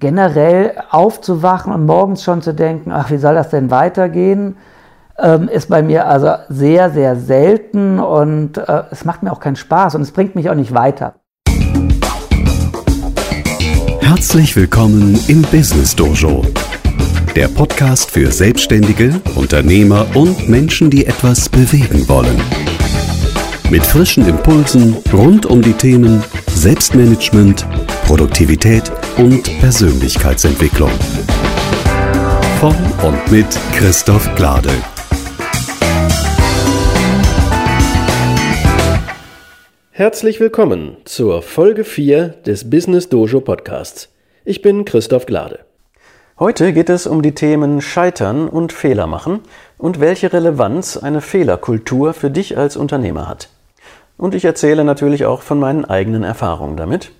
generell aufzuwachen und morgens schon zu denken, ach, wie soll das denn weitergehen, ähm, ist bei mir also sehr, sehr selten und äh, es macht mir auch keinen Spaß und es bringt mich auch nicht weiter. Herzlich willkommen im Business Dojo, der Podcast für Selbstständige, Unternehmer und Menschen, die etwas bewegen wollen. Mit frischen Impulsen rund um die Themen Selbstmanagement, Produktivität und Persönlichkeitsentwicklung. Von und mit Christoph Glade. Herzlich willkommen zur Folge 4 des Business Dojo Podcasts. Ich bin Christoph Glade. Heute geht es um die Themen Scheitern und Fehler machen und welche Relevanz eine Fehlerkultur für dich als Unternehmer hat. Und ich erzähle natürlich auch von meinen eigenen Erfahrungen damit.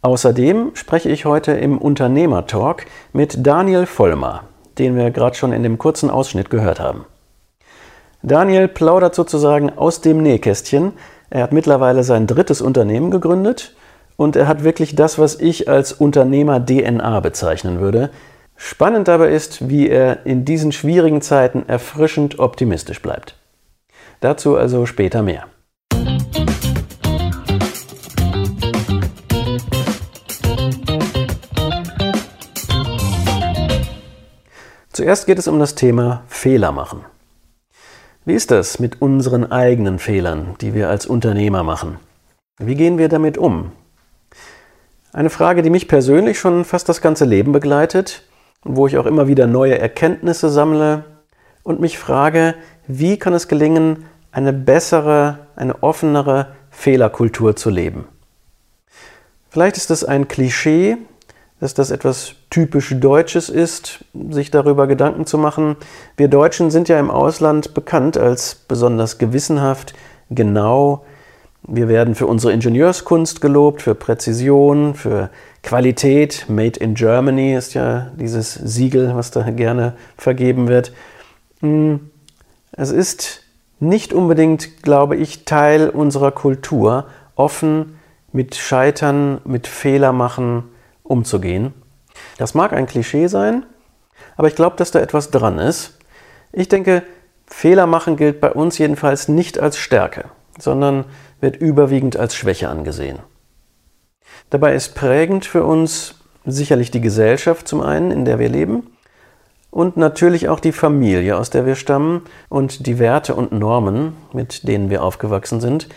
Außerdem spreche ich heute im Unternehmertalk mit Daniel Vollmer, den wir gerade schon in dem kurzen Ausschnitt gehört haben. Daniel plaudert sozusagen aus dem Nähkästchen. Er hat mittlerweile sein drittes Unternehmen gegründet und er hat wirklich das, was ich als Unternehmer DNA bezeichnen würde. Spannend dabei ist, wie er in diesen schwierigen Zeiten erfrischend optimistisch bleibt. Dazu also später mehr. Zuerst geht es um das Thema Fehler machen. Wie ist das mit unseren eigenen Fehlern, die wir als Unternehmer machen? Wie gehen wir damit um? Eine Frage, die mich persönlich schon fast das ganze Leben begleitet, wo ich auch immer wieder neue Erkenntnisse sammle und mich frage, wie kann es gelingen, eine bessere, eine offenere Fehlerkultur zu leben? Vielleicht ist es ein Klischee, dass das etwas typisch Deutsches ist, sich darüber Gedanken zu machen. Wir Deutschen sind ja im Ausland bekannt als besonders gewissenhaft, genau. Wir werden für unsere Ingenieurskunst gelobt, für Präzision, für Qualität. Made in Germany ist ja dieses Siegel, was da gerne vergeben wird. Hm, es ist nicht unbedingt, glaube ich, Teil unserer Kultur, offen mit Scheitern, mit Fehler machen, umzugehen. Das mag ein Klischee sein, aber ich glaube, dass da etwas dran ist. Ich denke, Fehler machen gilt bei uns jedenfalls nicht als Stärke, sondern wird überwiegend als Schwäche angesehen. Dabei ist prägend für uns sicherlich die Gesellschaft zum einen, in der wir leben, und natürlich auch die Familie, aus der wir stammen und die Werte und Normen, mit denen wir aufgewachsen sind.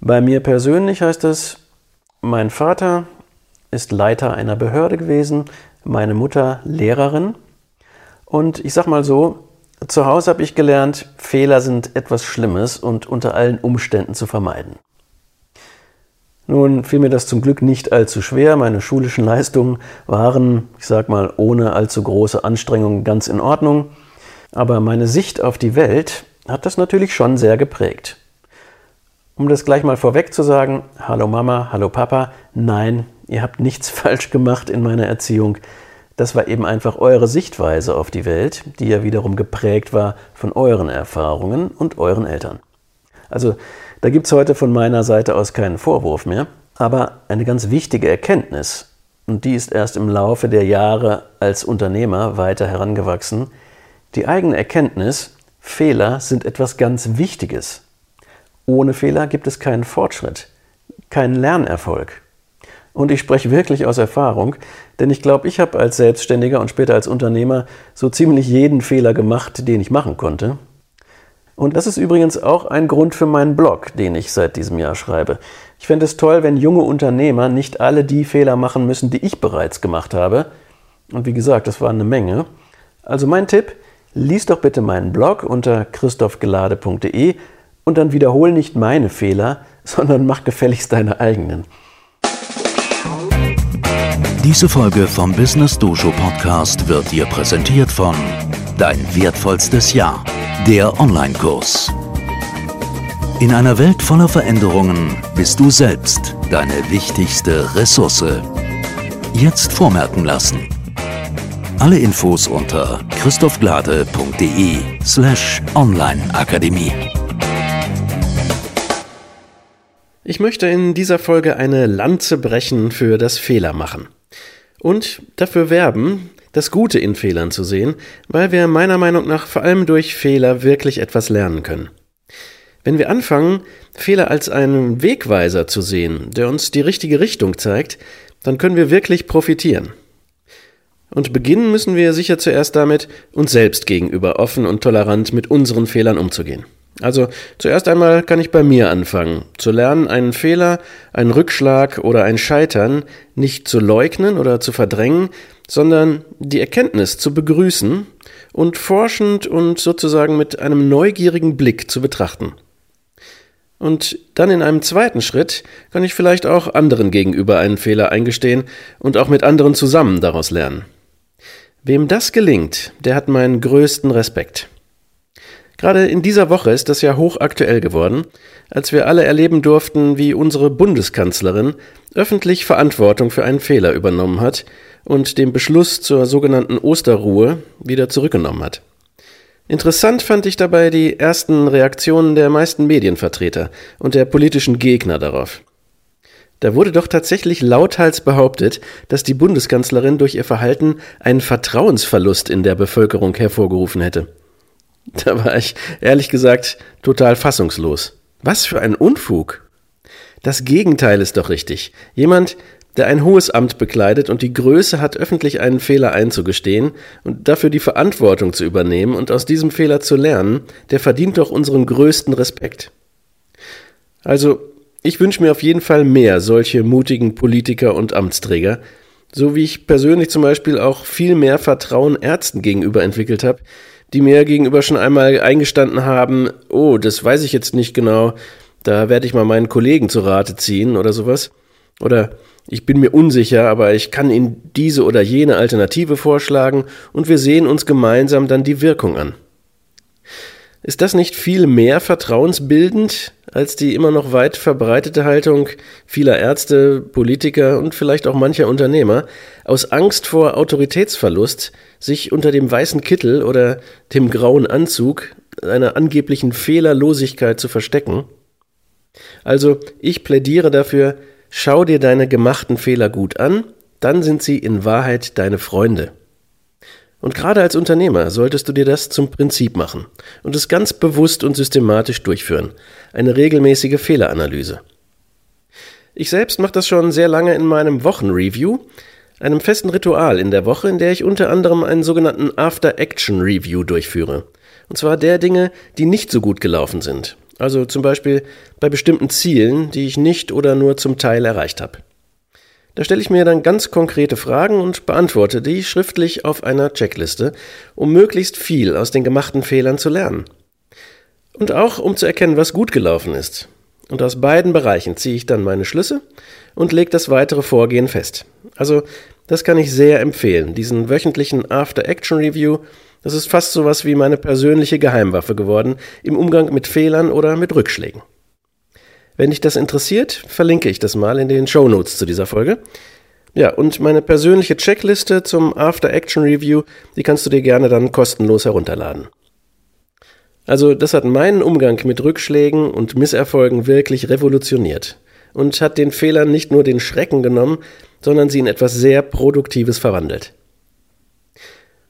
Bei mir persönlich heißt es, mein Vater ist Leiter einer Behörde gewesen, meine Mutter Lehrerin. Und ich sag mal so, zu Hause habe ich gelernt, Fehler sind etwas Schlimmes und unter allen Umständen zu vermeiden. Nun fiel mir das zum Glück nicht allzu schwer. Meine schulischen Leistungen waren, ich sag mal, ohne allzu große Anstrengungen ganz in Ordnung. Aber meine Sicht auf die Welt hat das natürlich schon sehr geprägt. Um das gleich mal vorweg zu sagen, hallo Mama, hallo Papa, nein, ihr habt nichts falsch gemacht in meiner Erziehung. Das war eben einfach eure Sichtweise auf die Welt, die ja wiederum geprägt war von euren Erfahrungen und euren Eltern. Also da gibt es heute von meiner Seite aus keinen Vorwurf mehr, aber eine ganz wichtige Erkenntnis, und die ist erst im Laufe der Jahre als Unternehmer weiter herangewachsen, die eigene Erkenntnis, Fehler sind etwas ganz Wichtiges. Ohne Fehler gibt es keinen Fortschritt, keinen Lernerfolg. Und ich spreche wirklich aus Erfahrung, denn ich glaube, ich habe als Selbstständiger und später als Unternehmer so ziemlich jeden Fehler gemacht, den ich machen konnte. Und das ist übrigens auch ein Grund für meinen Blog, den ich seit diesem Jahr schreibe. Ich fände es toll, wenn junge Unternehmer nicht alle die Fehler machen müssen, die ich bereits gemacht habe. Und wie gesagt, das war eine Menge. Also mein Tipp, lies doch bitte meinen Blog unter christophgelade.de und dann wiederhol nicht meine Fehler, sondern mach gefälligst deine eigenen. Diese Folge vom Business Dojo Podcast wird dir präsentiert von Dein wertvollstes Jahr, der Online-Kurs. In einer Welt voller Veränderungen bist du selbst deine wichtigste Ressource. Jetzt vormerken lassen. Alle Infos unter christophglade.de slash onlineakademie. Ich möchte in dieser Folge eine Lanze brechen für das Fehlermachen. und dafür werben, das Gute in Fehlern zu sehen, weil wir meiner Meinung nach vor allem durch Fehler wirklich etwas lernen können. Wenn wir anfangen, Fehler als einen Wegweiser zu sehen, der uns die richtige Richtung zeigt, dann können wir wirklich profitieren. Und beginnen müssen wir sicher zuerst damit, uns selbst gegenüber offen und tolerant mit unseren Fehlern umzugehen. Also zuerst einmal kann ich bei mir anfangen, zu lernen, einen Fehler, einen Rückschlag oder ein Scheitern nicht zu leugnen oder zu verdrängen, sondern die Erkenntnis zu begrüßen und forschend und sozusagen mit einem neugierigen Blick zu betrachten. Und dann in einem zweiten Schritt kann ich vielleicht auch anderen gegenüber einen Fehler eingestehen und auch mit anderen zusammen daraus lernen. Wem das gelingt, der hat meinen größten Respekt. Gerade in dieser Woche ist das ja hochaktuell geworden, als wir alle erleben durften, wie unsere Bundeskanzlerin öffentlich Verantwortung für einen Fehler übernommen hat und den Beschluss zur sogenannten Osterruhe wieder zurückgenommen hat. Interessant fand ich dabei die ersten Reaktionen der meisten Medienvertreter und der politischen Gegner darauf. Da wurde doch tatsächlich lauthals behauptet, dass die Bundeskanzlerin durch ihr Verhalten einen Vertrauensverlust in der Bevölkerung hervorgerufen hätte. Da war ich ehrlich gesagt total fassungslos. Was für ein Unfug. Das Gegenteil ist doch richtig. Jemand, der ein hohes Amt bekleidet und die Größe hat, öffentlich einen Fehler einzugestehen und dafür die Verantwortung zu übernehmen und aus diesem Fehler zu lernen, der verdient doch unseren größten Respekt. Also, ich wünsche mir auf jeden Fall mehr solche mutigen Politiker und Amtsträger, so wie ich persönlich zum Beispiel auch viel mehr Vertrauen Ärzten gegenüber entwickelt habe, die mir gegenüber schon einmal eingestanden haben, oh, das weiß ich jetzt nicht genau, da werde ich mal meinen Kollegen zu Rate ziehen oder sowas. Oder ich bin mir unsicher, aber ich kann Ihnen diese oder jene Alternative vorschlagen und wir sehen uns gemeinsam dann die Wirkung an. Ist das nicht viel mehr vertrauensbildend als die immer noch weit verbreitete Haltung vieler Ärzte, Politiker und vielleicht auch mancher Unternehmer, aus Angst vor Autoritätsverlust sich unter dem weißen Kittel oder dem grauen Anzug einer angeblichen Fehlerlosigkeit zu verstecken? Also, ich plädiere dafür, schau dir deine gemachten Fehler gut an, dann sind sie in Wahrheit deine Freunde. Und gerade als Unternehmer solltest du dir das zum Prinzip machen und es ganz bewusst und systematisch durchführen. Eine regelmäßige Fehleranalyse. Ich selbst mache das schon sehr lange in meinem Wochenreview, einem festen Ritual in der Woche, in der ich unter anderem einen sogenannten After-Action-Review durchführe. Und zwar der Dinge, die nicht so gut gelaufen sind. Also zum Beispiel bei bestimmten Zielen, die ich nicht oder nur zum Teil erreicht habe. Da stelle ich mir dann ganz konkrete Fragen und beantworte die schriftlich auf einer Checkliste, um möglichst viel aus den gemachten Fehlern zu lernen. Und auch um zu erkennen, was gut gelaufen ist. Und aus beiden Bereichen ziehe ich dann meine Schlüsse und lege das weitere Vorgehen fest. Also, das kann ich sehr empfehlen, diesen wöchentlichen After-Action-Review. Das ist fast sowas wie meine persönliche Geheimwaffe geworden im Umgang mit Fehlern oder mit Rückschlägen. Wenn dich das interessiert, verlinke ich das mal in den Show Notes zu dieser Folge. Ja, und meine persönliche Checkliste zum After Action Review, die kannst du dir gerne dann kostenlos herunterladen. Also, das hat meinen Umgang mit Rückschlägen und Misserfolgen wirklich revolutioniert und hat den Fehlern nicht nur den Schrecken genommen, sondern sie in etwas sehr Produktives verwandelt.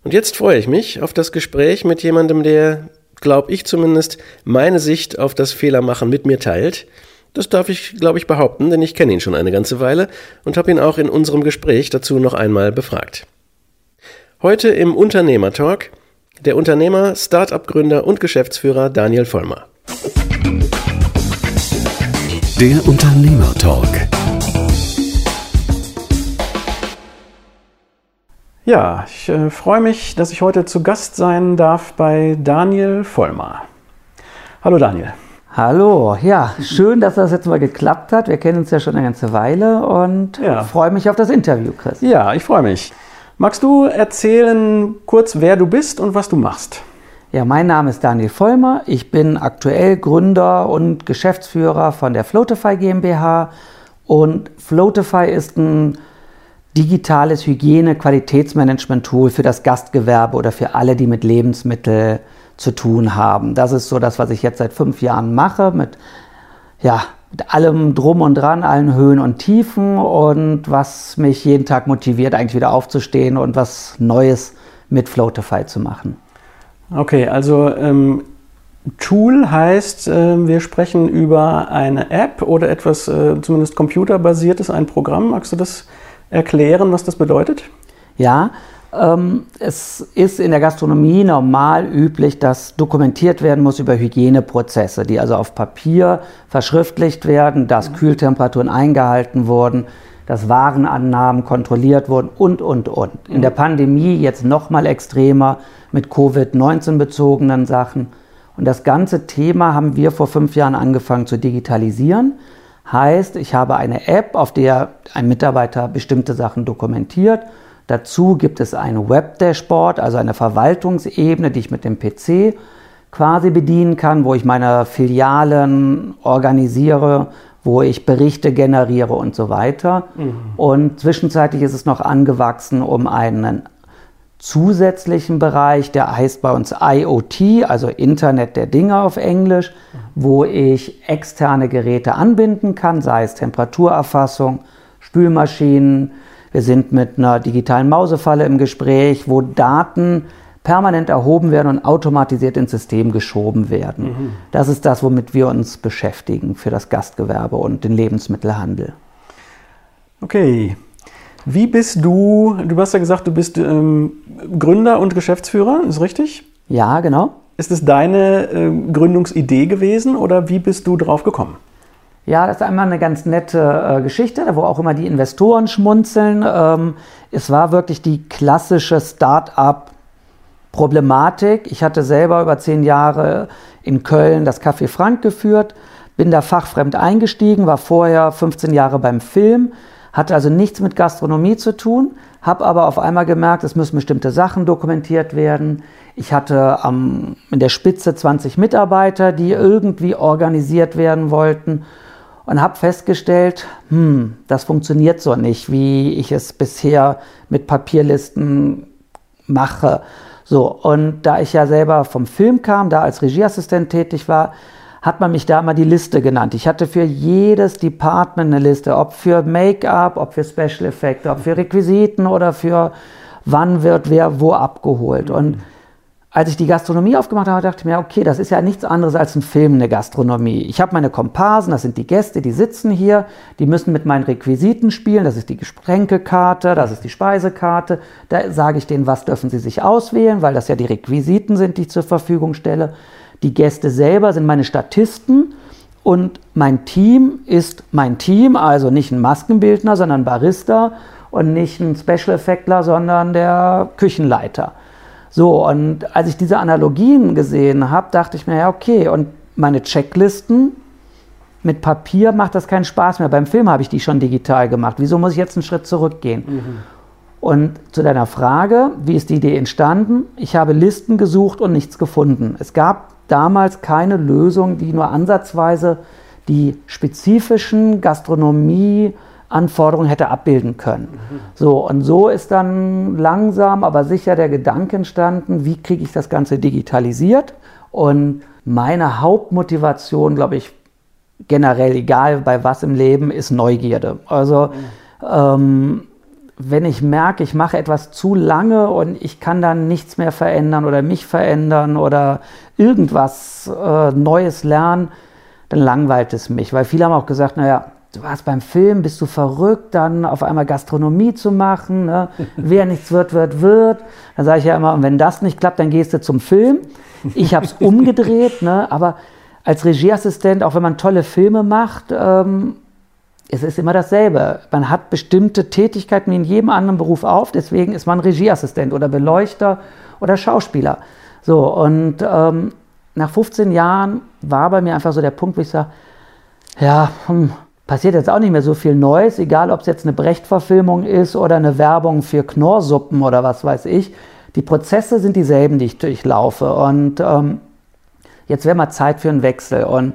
Und jetzt freue ich mich auf das Gespräch mit jemandem, der, glaube ich zumindest, meine Sicht auf das Fehlermachen mit mir teilt das darf ich, glaube ich, behaupten, denn ich kenne ihn schon eine ganze Weile und habe ihn auch in unserem Gespräch dazu noch einmal befragt. Heute im Unternehmertalk der Unternehmer, Start-up-Gründer und Geschäftsführer Daniel Vollmer. Der Unternehmertalk. Ja, ich äh, freue mich, dass ich heute zu Gast sein darf bei Daniel Vollmer. Hallo Daniel. Hallo, ja, schön, dass das jetzt mal geklappt hat. Wir kennen uns ja schon eine ganze Weile und ja. freue mich auf das Interview, Chris. Ja, ich freue mich. Magst du erzählen kurz, wer du bist und was du machst? Ja, mein Name ist Daniel Vollmer. Ich bin aktuell Gründer und Geschäftsführer von der Floatify GmbH. Und Floatify ist ein digitales Hygiene-Qualitätsmanagement-Tool für das Gastgewerbe oder für alle, die mit Lebensmitteln zu tun haben. Das ist so das, was ich jetzt seit fünf Jahren mache mit ja, mit allem Drum und Dran, allen Höhen und Tiefen und was mich jeden Tag motiviert, eigentlich wieder aufzustehen und was Neues mit Floatify zu machen. Okay, also ähm, Tool heißt, äh, wir sprechen über eine App oder etwas äh, zumindest computerbasiertes, ein Programm. Magst du das erklären, was das bedeutet? Ja, es ist in der Gastronomie normal üblich, dass dokumentiert werden muss über Hygieneprozesse, die also auf Papier verschriftlicht werden, dass mhm. Kühltemperaturen eingehalten wurden, dass Warenannahmen kontrolliert wurden und, und, und. In der Pandemie jetzt noch mal extremer mit Covid-19 bezogenen Sachen. Und das ganze Thema haben wir vor fünf Jahren angefangen zu digitalisieren. Heißt, ich habe eine App, auf der ein Mitarbeiter bestimmte Sachen dokumentiert Dazu gibt es ein Web-Dashboard, also eine Verwaltungsebene, die ich mit dem PC quasi bedienen kann, wo ich meine Filialen organisiere, wo ich Berichte generiere und so weiter. Mhm. Und zwischenzeitlich ist es noch angewachsen um einen zusätzlichen Bereich, der heißt bei uns IoT, also Internet der Dinge auf Englisch, wo ich externe Geräte anbinden kann, sei es Temperaturerfassung, Spülmaschinen, wir sind mit einer digitalen Mausefalle im Gespräch, wo Daten permanent erhoben werden und automatisiert ins System geschoben werden. Mhm. Das ist das, womit wir uns beschäftigen für das Gastgewerbe und den Lebensmittelhandel. Okay. Wie bist du, du hast ja gesagt, du bist ähm, Gründer und Geschäftsführer, ist richtig? Ja, genau. Ist es deine äh, Gründungsidee gewesen oder wie bist du drauf gekommen? Ja, das ist einmal eine ganz nette äh, Geschichte, wo auch immer die Investoren schmunzeln. Ähm, es war wirklich die klassische Start-up-Problematik. Ich hatte selber über zehn Jahre in Köln das Café Frank geführt, bin da fachfremd eingestiegen, war vorher 15 Jahre beim Film, hatte also nichts mit Gastronomie zu tun, habe aber auf einmal gemerkt, es müssen bestimmte Sachen dokumentiert werden. Ich hatte ähm, in der Spitze 20 Mitarbeiter, die irgendwie organisiert werden wollten und habe festgestellt, hm, das funktioniert so nicht, wie ich es bisher mit Papierlisten mache. So, und da ich ja selber vom Film kam, da als Regieassistent tätig war, hat man mich da mal die Liste genannt. Ich hatte für jedes Department eine Liste, ob für Make-up, ob für Special Effects, ob für Requisiten oder für wann wird wer wo abgeholt. Und als ich die Gastronomie aufgemacht habe, dachte ich mir, okay, das ist ja nichts anderes als ein Film, eine Gastronomie. Ich habe meine Komparsen, das sind die Gäste, die sitzen hier, die müssen mit meinen Requisiten spielen, das ist die Gespränkekarte, das ist die Speisekarte. Da sage ich denen, was dürfen sie sich auswählen, weil das ja die Requisiten sind, die ich zur Verfügung stelle. Die Gäste selber sind meine Statisten und mein Team ist mein Team, also nicht ein Maskenbildner, sondern ein Barista und nicht ein Special Effectler, sondern der Küchenleiter. So, und als ich diese Analogien gesehen habe, dachte ich mir, ja, okay, und meine Checklisten mit Papier macht das keinen Spaß mehr. Beim Film habe ich die schon digital gemacht. Wieso muss ich jetzt einen Schritt zurückgehen? Mhm. Und zu deiner Frage, wie ist die Idee entstanden? Ich habe Listen gesucht und nichts gefunden. Es gab damals keine Lösung, die nur ansatzweise die spezifischen Gastronomie, Anforderungen hätte abbilden können. Mhm. So, und so ist dann langsam, aber sicher der Gedanke entstanden, wie kriege ich das Ganze digitalisiert? Und meine Hauptmotivation, glaube ich, generell, egal bei was im Leben, ist Neugierde. Also, mhm. ähm, wenn ich merke, ich mache etwas zu lange und ich kann dann nichts mehr verändern oder mich verändern oder irgendwas äh, Neues lernen, dann langweilt es mich. Weil viele haben auch gesagt, naja, du warst beim Film, bist du verrückt, dann auf einmal Gastronomie zu machen. Ne? Wer nichts wird, wird, wird. Dann sage ich ja immer, und wenn das nicht klappt, dann gehst du zum Film. Ich habe es umgedreht, ne? aber als Regieassistent, auch wenn man tolle Filme macht, ähm, es ist immer dasselbe. Man hat bestimmte Tätigkeiten wie in jedem anderen Beruf auf, deswegen ist man Regieassistent oder Beleuchter oder Schauspieler. So, und ähm, nach 15 Jahren war bei mir einfach so der Punkt, wo ich sage, ja, hm, passiert jetzt auch nicht mehr so viel Neues, egal ob es jetzt eine Brecht-Verfilmung ist oder eine Werbung für Knorrsuppen oder was weiß ich. Die Prozesse sind dieselben, die ich durchlaufe. Und ähm, jetzt wäre mal Zeit für einen Wechsel. Und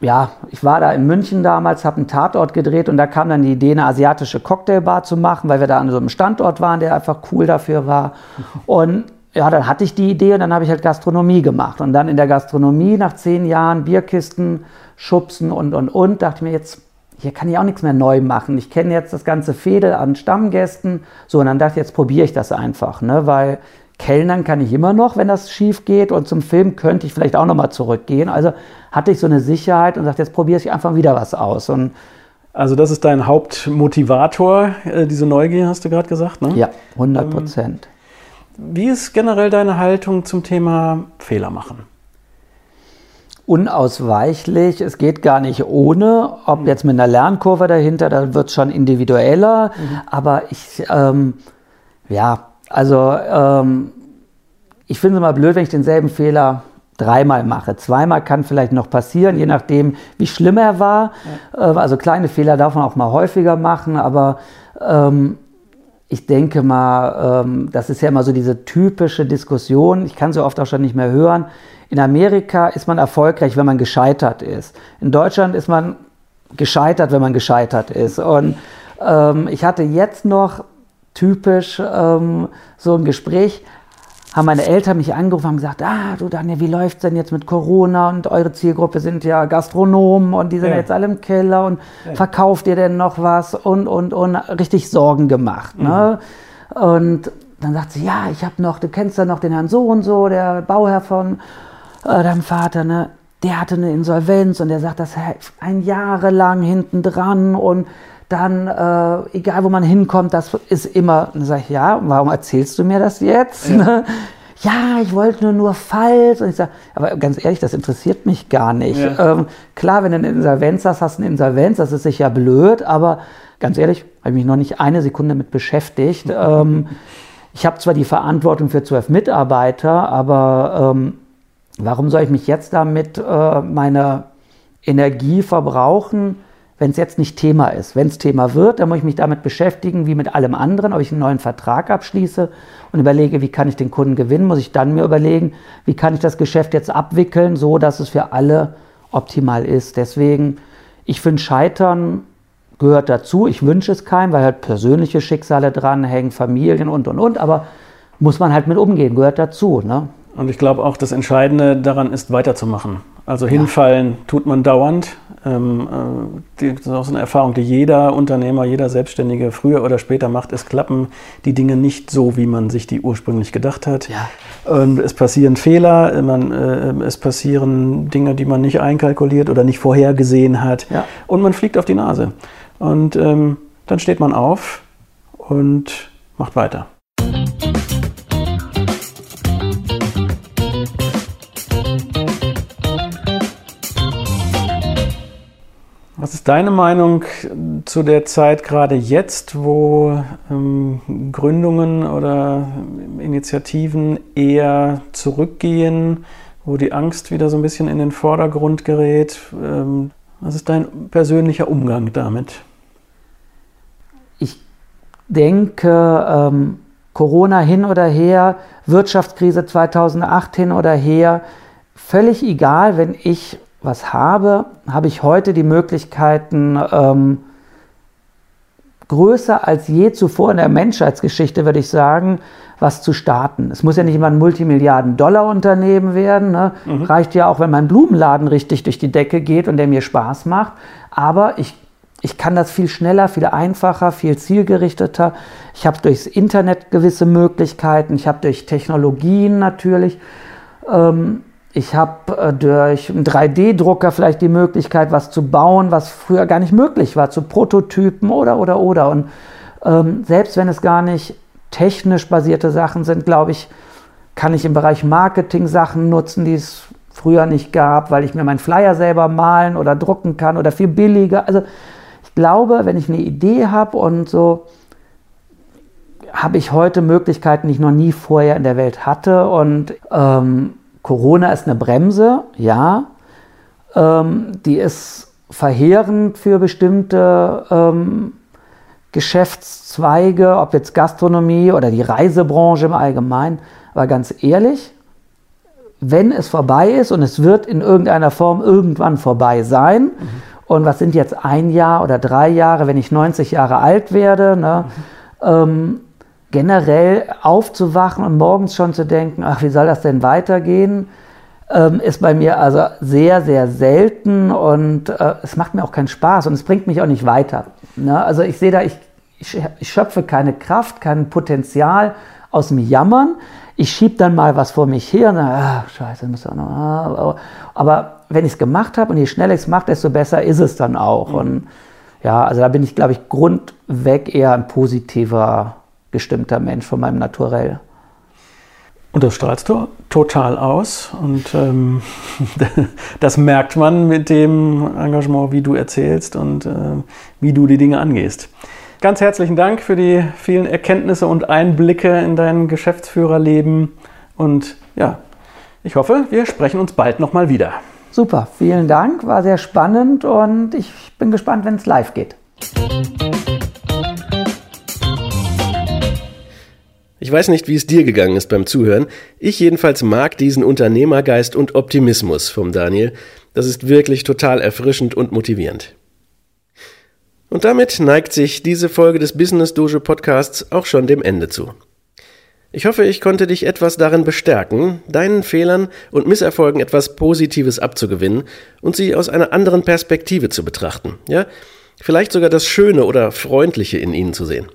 ja, ich war da in München damals, habe einen Tatort gedreht und da kam dann die Idee, eine asiatische Cocktailbar zu machen, weil wir da an so einem Standort waren, der einfach cool dafür war. Und ja, dann hatte ich die Idee und dann habe ich halt Gastronomie gemacht. Und dann in der Gastronomie nach zehn Jahren Bierkisten schubsen und, und, und, dachte ich mir jetzt, hier kann ich auch nichts mehr neu machen. Ich kenne jetzt das ganze Fädel an Stammgästen. So, und dann dachte ich, jetzt probiere ich das einfach, ne? weil Kellnern kann ich immer noch, wenn das schief geht. Und zum Film könnte ich vielleicht auch nochmal zurückgehen. Also hatte ich so eine Sicherheit und dachte, jetzt probiere ich einfach wieder was aus. Und also das ist dein Hauptmotivator, äh, diese Neugier, hast du gerade gesagt, ne? Ja, 100 Prozent. Ähm, wie ist generell deine Haltung zum Thema Fehler machen? unausweichlich. Es geht gar nicht ohne, ob mhm. jetzt mit einer Lernkurve dahinter, da wird es schon individueller. Mhm. Aber ich, ähm, ja, also ähm, ich finde es immer blöd, wenn ich denselben Fehler dreimal mache. Zweimal kann vielleicht noch passieren, je nachdem, wie schlimm er war. Ja. Äh, also kleine Fehler darf man auch mal häufiger machen, aber ähm, ich denke mal, ähm, das ist ja immer so diese typische Diskussion. Ich kann sie oft auch schon nicht mehr hören. In Amerika ist man erfolgreich, wenn man gescheitert ist. In Deutschland ist man gescheitert, wenn man gescheitert ist. Und ähm, ich hatte jetzt noch typisch ähm, so ein Gespräch, haben meine Eltern mich angerufen und gesagt, ah, du Daniel, wie läuft's denn jetzt mit Corona und eure Zielgruppe sind ja Gastronomen und die sind ja. jetzt alle im Keller und ja. verkauft ihr denn noch was und, und, und, richtig Sorgen gemacht. Ne? Mhm. Und dann sagt sie, ja, ich habe noch, du kennst ja noch den Herrn so und so, der Bauherr von äh, deinem Vater, ne? der hatte eine Insolvenz und der sagt, das ein Jahre lang hinten dran und dann, äh, egal wo man hinkommt, das ist immer, dann sage ich, ja, warum erzählst du mir das jetzt? Ja, ja ich wollte nur, nur falsch. Und ich sage, aber ganz ehrlich, das interessiert mich gar nicht. Ja. Ähm, klar, wenn du eine Insolvenz hast, hast du eine Insolvenz, das ist sicher blöd, aber ganz ehrlich, habe ich mich noch nicht eine Sekunde mit beschäftigt. ähm, ich habe zwar die Verantwortung für zwölf Mitarbeiter, aber ähm, warum soll ich mich jetzt damit äh, meine Energie verbrauchen? Wenn es jetzt nicht Thema ist. Wenn es Thema wird, dann muss ich mich damit beschäftigen, wie mit allem anderen, ob ich einen neuen Vertrag abschließe und überlege, wie kann ich den Kunden gewinnen, muss ich dann mir überlegen, wie kann ich das Geschäft jetzt abwickeln, so dass es für alle optimal ist. Deswegen, ich finde Scheitern gehört dazu. Ich wünsche es keinem, weil halt persönliche Schicksale dranhängen, Familien und und und, aber muss man halt mit umgehen, gehört dazu. Ne? Und ich glaube auch, das Entscheidende daran ist, weiterzumachen. Also hinfallen ja. tut man dauernd. Ähm, äh, das ist auch so eine Erfahrung, die jeder Unternehmer, jeder Selbstständige früher oder später macht. Es klappen die Dinge nicht so, wie man sich die ursprünglich gedacht hat. Ja. Und es passieren Fehler, man, äh, es passieren Dinge, die man nicht einkalkuliert oder nicht vorhergesehen hat. Ja. Und man fliegt auf die Nase. Und ähm, dann steht man auf und macht weiter. Ist deine Meinung zu der Zeit gerade jetzt, wo ähm, Gründungen oder Initiativen eher zurückgehen, wo die Angst wieder so ein bisschen in den Vordergrund gerät? Ähm, was ist dein persönlicher Umgang damit? Ich denke, ähm, Corona hin oder her, Wirtschaftskrise 2008 hin oder her, völlig egal, wenn ich was habe, habe ich heute die Möglichkeiten, ähm, größer als je zuvor in der Menschheitsgeschichte, würde ich sagen, was zu starten. Es muss ja nicht immer ein Multimilliarden-Dollar-Unternehmen werden. Ne? Mhm. Reicht ja auch, wenn mein Blumenladen richtig durch die Decke geht und der mir Spaß macht. Aber ich, ich kann das viel schneller, viel einfacher, viel zielgerichteter. Ich habe durchs Internet gewisse Möglichkeiten. Ich habe durch Technologien natürlich. Ähm, ich habe äh, durch einen 3D-Drucker vielleicht die Möglichkeit, was zu bauen, was früher gar nicht möglich war, zu Prototypen oder, oder, oder. Und ähm, selbst wenn es gar nicht technisch basierte Sachen sind, glaube ich, kann ich im Bereich Marketing Sachen nutzen, die es früher nicht gab, weil ich mir meinen Flyer selber malen oder drucken kann oder viel billiger. Also ich glaube, wenn ich eine Idee habe und so, habe ich heute Möglichkeiten, die ich noch nie vorher in der Welt hatte. Und ähm, Corona ist eine Bremse, ja. Ähm, die ist verheerend für bestimmte ähm, Geschäftszweige, ob jetzt Gastronomie oder die Reisebranche im Allgemeinen. Aber ganz ehrlich, wenn es vorbei ist und es wird in irgendeiner Form irgendwann vorbei sein, mhm. und was sind jetzt ein Jahr oder drei Jahre, wenn ich 90 Jahre alt werde, ne, mhm. ähm, generell aufzuwachen und morgens schon zu denken, ach, wie soll das denn weitergehen, ähm, ist bei mir also sehr, sehr selten und äh, es macht mir auch keinen Spaß und es bringt mich auch nicht weiter. Ne? Also ich sehe da, ich, ich, schöpfe keine Kraft, kein Potenzial aus dem Jammern. Ich schiebe dann mal was vor mich her und dann, ah, scheiße, muss auch noch. Ah, aber wenn ich es gemacht habe und je schneller ich es mache, desto besser ist es dann auch. Mhm. Und ja, also da bin ich, glaube ich, grundweg eher ein positiver, gestimmter Mensch von meinem Naturell. Und das strahlst du total aus. Und ähm, das merkt man mit dem Engagement, wie du erzählst und äh, wie du die Dinge angehst. Ganz herzlichen Dank für die vielen Erkenntnisse und Einblicke in dein Geschäftsführerleben. Und ja, ich hoffe, wir sprechen uns bald nochmal wieder. Super, vielen Dank, war sehr spannend und ich bin gespannt, wenn es live geht. Ich weiß nicht, wie es dir gegangen ist beim Zuhören. Ich jedenfalls mag diesen Unternehmergeist und Optimismus vom Daniel. Das ist wirklich total erfrischend und motivierend. Und damit neigt sich diese Folge des Business Dojo Podcasts auch schon dem Ende zu. Ich hoffe, ich konnte dich etwas darin bestärken, deinen Fehlern und Misserfolgen etwas Positives abzugewinnen und sie aus einer anderen Perspektive zu betrachten, ja? Vielleicht sogar das Schöne oder Freundliche in ihnen zu sehen.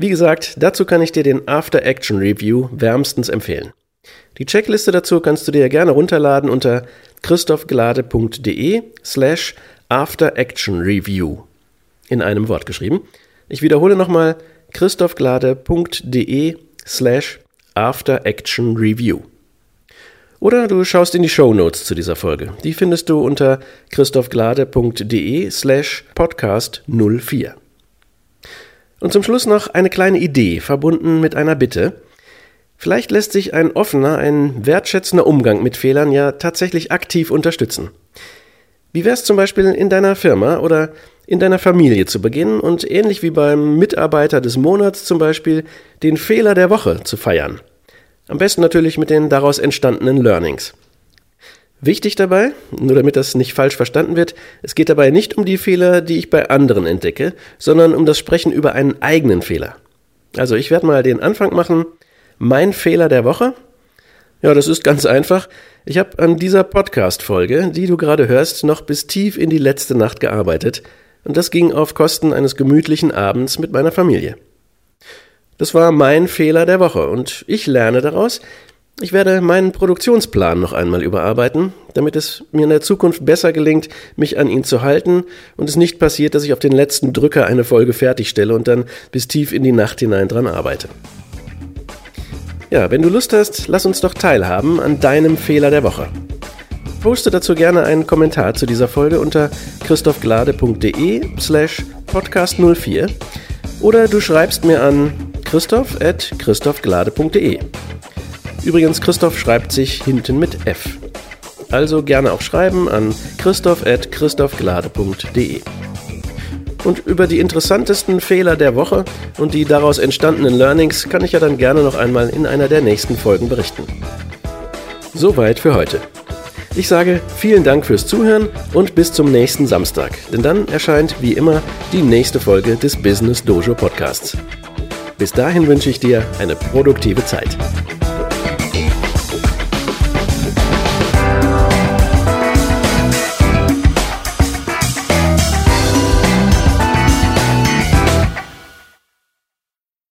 Wie gesagt, dazu kann ich dir den After Action Review wärmstens empfehlen. Die Checkliste dazu kannst du dir gerne runterladen unter christophglade.de slash After Action Review. In einem Wort geschrieben. Ich wiederhole nochmal christophglade.de slash After Action Review. Oder du schaust in die Show Notes zu dieser Folge. Die findest du unter christophglade.de slash podcast 04. Und zum Schluss noch eine kleine Idee, verbunden mit einer Bitte. Vielleicht lässt sich ein offener, ein wertschätzender Umgang mit Fehlern ja tatsächlich aktiv unterstützen. Wie wär's zum Beispiel in deiner Firma oder in deiner Familie zu beginnen und ähnlich wie beim Mitarbeiter des Monats zum Beispiel den Fehler der Woche zu feiern? Am besten natürlich mit den daraus entstandenen Learnings. Wichtig dabei, nur damit das nicht falsch verstanden wird, es geht dabei nicht um die Fehler, die ich bei anderen entdecke, sondern um das Sprechen über einen eigenen Fehler. Also ich werde mal den Anfang machen. Mein Fehler der Woche? Ja, das ist ganz einfach. Ich habe an dieser Podcast-Folge, die du gerade hörst, noch bis tief in die letzte Nacht gearbeitet. Und das ging auf Kosten eines gemütlichen Abends mit meiner Familie. Das war mein Fehler der Woche und ich lerne daraus, ich werde meinen Produktionsplan noch einmal überarbeiten, damit es mir in der Zukunft besser gelingt, mich an ihn zu halten und es nicht passiert, dass ich auf den letzten Drücker eine Folge fertigstelle und dann bis tief in die Nacht hinein dran arbeite. Ja, wenn du Lust hast, lass uns doch teilhaben an deinem Fehler der Woche. Poste dazu gerne einen Kommentar zu dieser Folge unter christophglade.de slash podcast04 oder du schreibst mir an christoph at christophglade.de. Übrigens, Christoph schreibt sich hinten mit F. Also gerne auch schreiben an christoph.christophglade.de. Und über die interessantesten Fehler der Woche und die daraus entstandenen Learnings kann ich ja dann gerne noch einmal in einer der nächsten Folgen berichten. Soweit für heute. Ich sage vielen Dank fürs Zuhören und bis zum nächsten Samstag, denn dann erscheint wie immer die nächste Folge des Business Dojo Podcasts. Bis dahin wünsche ich dir eine produktive Zeit.